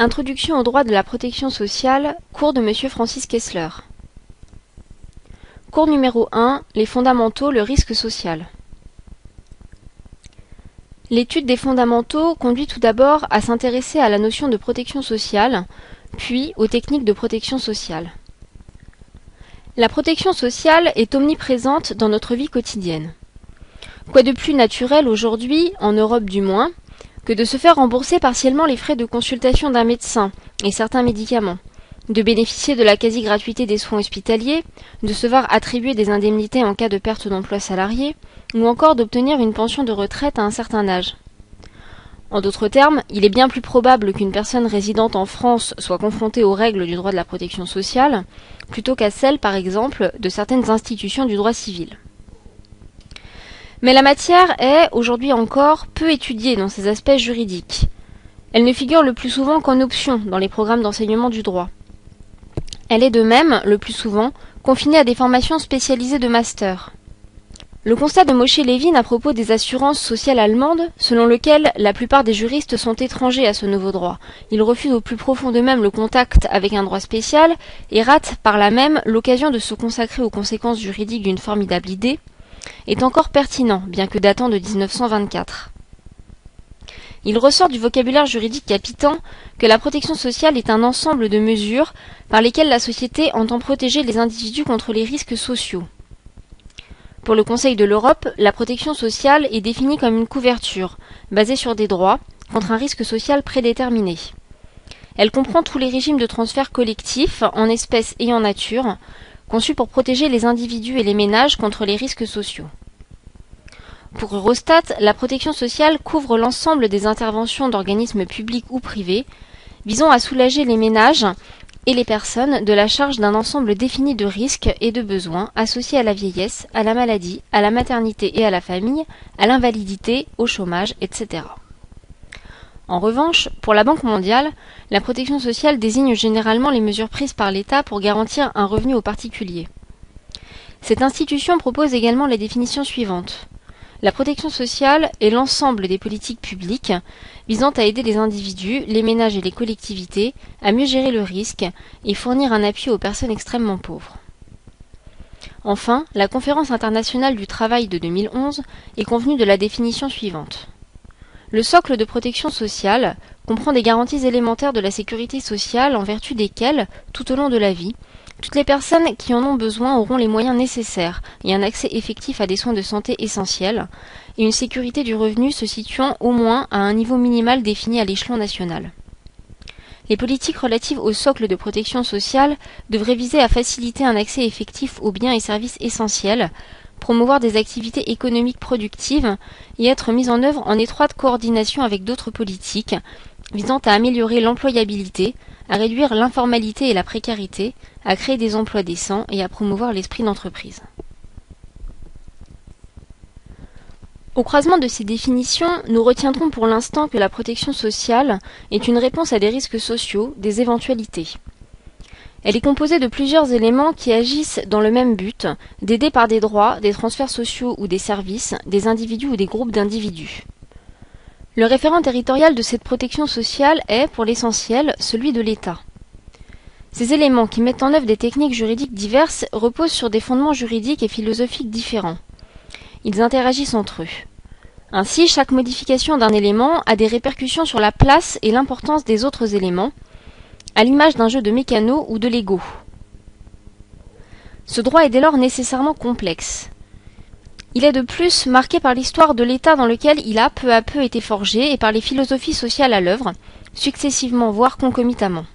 Introduction au droit de la protection sociale, cours de Monsieur Francis Kessler. Cours numéro 1, les fondamentaux, le risque social. L'étude des fondamentaux conduit tout d'abord à s'intéresser à la notion de protection sociale, puis aux techniques de protection sociale. La protection sociale est omniprésente dans notre vie quotidienne. Quoi de plus naturel aujourd'hui, en Europe du moins, que de se faire rembourser partiellement les frais de consultation d'un médecin et certains médicaments, de bénéficier de la quasi-gratuité des soins hospitaliers, de se voir attribuer des indemnités en cas de perte d'emploi salarié, ou encore d'obtenir une pension de retraite à un certain âge. En d'autres termes, il est bien plus probable qu'une personne résidente en France soit confrontée aux règles du droit de la protection sociale, plutôt qu'à celles, par exemple, de certaines institutions du droit civil. Mais la matière est, aujourd'hui encore, peu étudiée dans ses aspects juridiques. Elle ne figure le plus souvent qu'en option dans les programmes d'enseignement du droit. Elle est de même, le plus souvent, confinée à des formations spécialisées de master. Le constat de Moshe Levin à propos des assurances sociales allemandes, selon lequel la plupart des juristes sont étrangers à ce nouveau droit, ils refusent au plus profond d'eux-mêmes le contact avec un droit spécial et ratent par là même l'occasion de se consacrer aux conséquences juridiques d'une formidable idée, est encore pertinent, bien que datant de 1924. Il ressort du vocabulaire juridique capitan que la protection sociale est un ensemble de mesures par lesquelles la société entend protéger les individus contre les risques sociaux. Pour le Conseil de l'Europe, la protection sociale est définie comme une couverture, basée sur des droits, contre un risque social prédéterminé. Elle comprend tous les régimes de transfert collectif, en espèces et en nature, conçu pour protéger les individus et les ménages contre les risques sociaux. Pour Eurostat, la protection sociale couvre l'ensemble des interventions d'organismes publics ou privés visant à soulager les ménages et les personnes de la charge d'un ensemble défini de risques et de besoins associés à la vieillesse, à la maladie, à la maternité et à la famille, à l'invalidité, au chômage, etc. En revanche, pour la Banque mondiale, la protection sociale désigne généralement les mesures prises par l'État pour garantir un revenu aux particuliers. Cette institution propose également la définition suivante. La protection sociale est l'ensemble des politiques publiques visant à aider les individus, les ménages et les collectivités à mieux gérer le risque et fournir un appui aux personnes extrêmement pauvres. Enfin, la conférence internationale du travail de 2011 est convenue de la définition suivante. Le socle de protection sociale comprend des garanties élémentaires de la sécurité sociale en vertu desquelles, tout au long de la vie, toutes les personnes qui en ont besoin auront les moyens nécessaires et un accès effectif à des soins de santé essentiels, et une sécurité du revenu se situant au moins à un niveau minimal défini à l'échelon national. Les politiques relatives au socle de protection sociale devraient viser à faciliter un accès effectif aux biens et services essentiels, promouvoir des activités économiques productives et être mise en œuvre en étroite coordination avec d'autres politiques visant à améliorer l'employabilité, à réduire l'informalité et la précarité, à créer des emplois décents et à promouvoir l'esprit d'entreprise. Au croisement de ces définitions, nous retiendrons pour l'instant que la protection sociale est une réponse à des risques sociaux, des éventualités. Elle est composée de plusieurs éléments qui agissent dans le même but, d'aider par des droits, des transferts sociaux ou des services, des individus ou des groupes d'individus. Le référent territorial de cette protection sociale est, pour l'essentiel, celui de l'État. Ces éléments qui mettent en œuvre des techniques juridiques diverses reposent sur des fondements juridiques et philosophiques différents. Ils interagissent entre eux. Ainsi, chaque modification d'un élément a des répercussions sur la place et l'importance des autres éléments, à l'image d'un jeu de mécano ou de Lego. Ce droit est dès lors nécessairement complexe. Il est de plus marqué par l'histoire de l'état dans lequel il a peu à peu été forgé et par les philosophies sociales à l'œuvre, successivement voire concomitamment.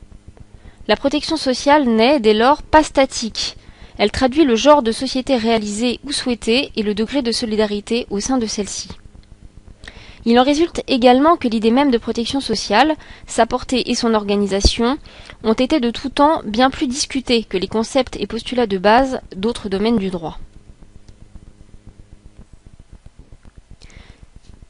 La protection sociale n'est dès lors pas statique. Elle traduit le genre de société réalisée ou souhaitée et le degré de solidarité au sein de celle-ci. Il en résulte également que l'idée même de protection sociale, sa portée et son organisation ont été de tout temps bien plus discutées que les concepts et postulats de base d'autres domaines du droit.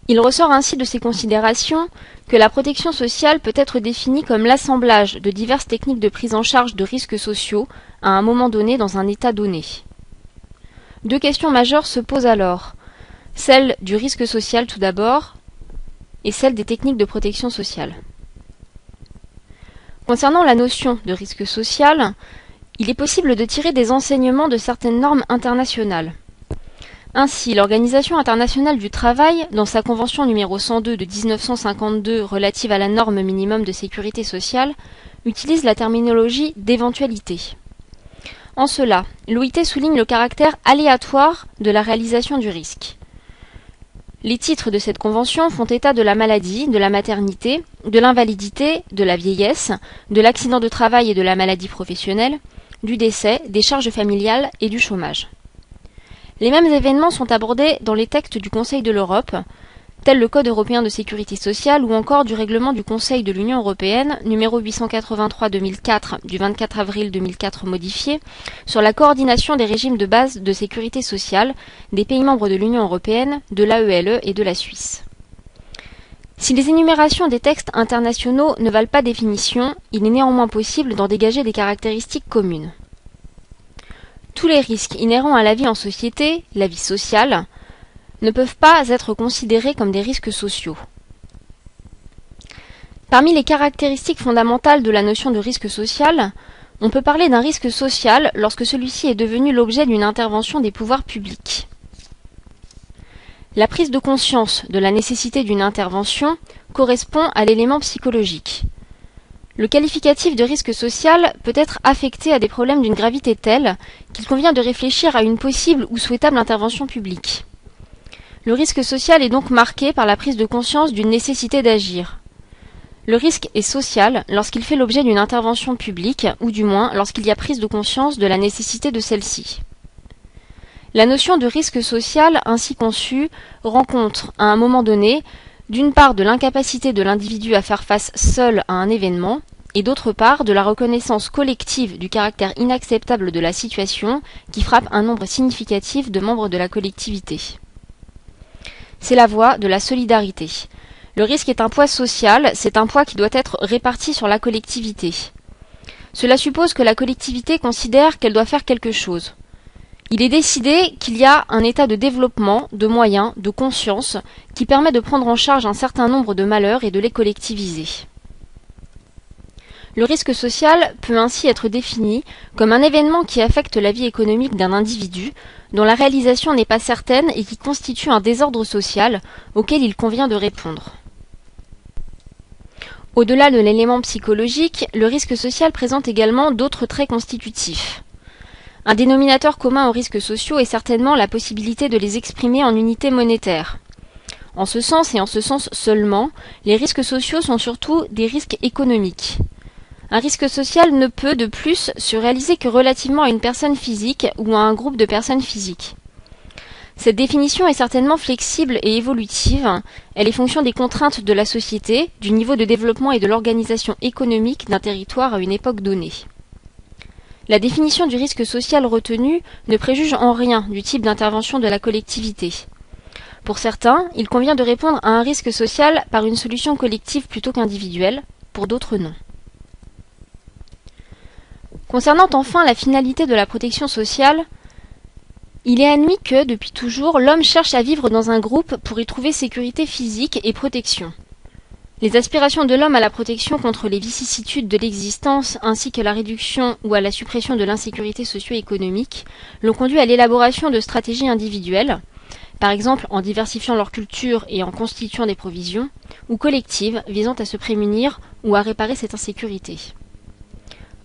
Il ressort ainsi de ces considérations que la protection sociale peut être définie comme l'assemblage de diverses techniques de prise en charge de risques sociaux à un moment donné dans un état donné. Deux questions majeures se posent alors. Celle du risque social tout d'abord, et celle des techniques de protection sociale. Concernant la notion de risque social, il est possible de tirer des enseignements de certaines normes internationales. Ainsi, l'Organisation internationale du travail, dans sa convention numéro 102 de 1952 relative à la norme minimum de sécurité sociale, utilise la terminologie d'éventualité. En cela, l'OIT souligne le caractère aléatoire de la réalisation du risque. Les titres de cette convention font état de la maladie, de la maternité, de l'invalidité, de la vieillesse, de l'accident de travail et de la maladie professionnelle, du décès, des charges familiales et du chômage. Les mêmes événements sont abordés dans les textes du Conseil de l'Europe, tels le Code européen de sécurité sociale ou encore du règlement du Conseil de l'Union européenne numéro 883-2004 du 24 avril 2004 modifié sur la coordination des régimes de base de sécurité sociale des pays membres de l'Union européenne, de l'AELE et de la Suisse. Si les énumérations des textes internationaux ne valent pas définition, il est néanmoins possible d'en dégager des caractéristiques communes. Tous les risques inhérents à la vie en société, la vie sociale, ne peuvent pas être considérés comme des risques sociaux. Parmi les caractéristiques fondamentales de la notion de risque social, on peut parler d'un risque social lorsque celui-ci est devenu l'objet d'une intervention des pouvoirs publics. La prise de conscience de la nécessité d'une intervention correspond à l'élément psychologique. Le qualificatif de risque social peut être affecté à des problèmes d'une gravité telle qu'il convient de réfléchir à une possible ou souhaitable intervention publique. Le risque social est donc marqué par la prise de conscience d'une nécessité d'agir. Le risque est social lorsqu'il fait l'objet d'une intervention publique, ou du moins lorsqu'il y a prise de conscience de la nécessité de celle-ci. La notion de risque social ainsi conçue rencontre, à un moment donné, d'une part de l'incapacité de l'individu à faire face seul à un événement, et d'autre part de la reconnaissance collective du caractère inacceptable de la situation qui frappe un nombre significatif de membres de la collectivité. C'est la voie de la solidarité. Le risque est un poids social, c'est un poids qui doit être réparti sur la collectivité. Cela suppose que la collectivité considère qu'elle doit faire quelque chose. Il est décidé qu'il y a un état de développement, de moyens, de conscience, qui permet de prendre en charge un certain nombre de malheurs et de les collectiviser. Le risque social peut ainsi être défini comme un événement qui affecte la vie économique d'un individu, dont la réalisation n'est pas certaine et qui constitue un désordre social auquel il convient de répondre. Au-delà de l'élément psychologique, le risque social présente également d'autres traits constitutifs. Un dénominateur commun aux risques sociaux est certainement la possibilité de les exprimer en unités monétaires. En ce sens et en ce sens seulement, les risques sociaux sont surtout des risques économiques. Un risque social ne peut de plus se réaliser que relativement à une personne physique ou à un groupe de personnes physiques. Cette définition est certainement flexible et évolutive, elle est fonction des contraintes de la société, du niveau de développement et de l'organisation économique d'un territoire à une époque donnée. La définition du risque social retenu ne préjuge en rien du type d'intervention de la collectivité. Pour certains, il convient de répondre à un risque social par une solution collective plutôt qu'individuelle, pour d'autres non. Concernant enfin la finalité de la protection sociale, il est admis que, depuis toujours, l'homme cherche à vivre dans un groupe pour y trouver sécurité physique et protection. Les aspirations de l'homme à la protection contre les vicissitudes de l'existence ainsi que la réduction ou à la suppression de l'insécurité socio-économique l'ont conduit à l'élaboration de stratégies individuelles, par exemple en diversifiant leur culture et en constituant des provisions, ou collectives visant à se prémunir ou à réparer cette insécurité.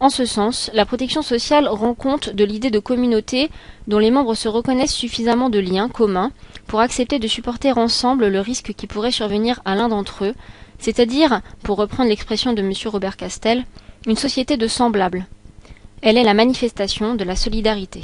En ce sens, la protection sociale rend compte de l'idée de communauté dont les membres se reconnaissent suffisamment de liens communs pour accepter de supporter ensemble le risque qui pourrait survenir à l'un d'entre eux, c'est-à-dire, pour reprendre l'expression de M. Robert Castel, une société de semblables. Elle est la manifestation de la solidarité.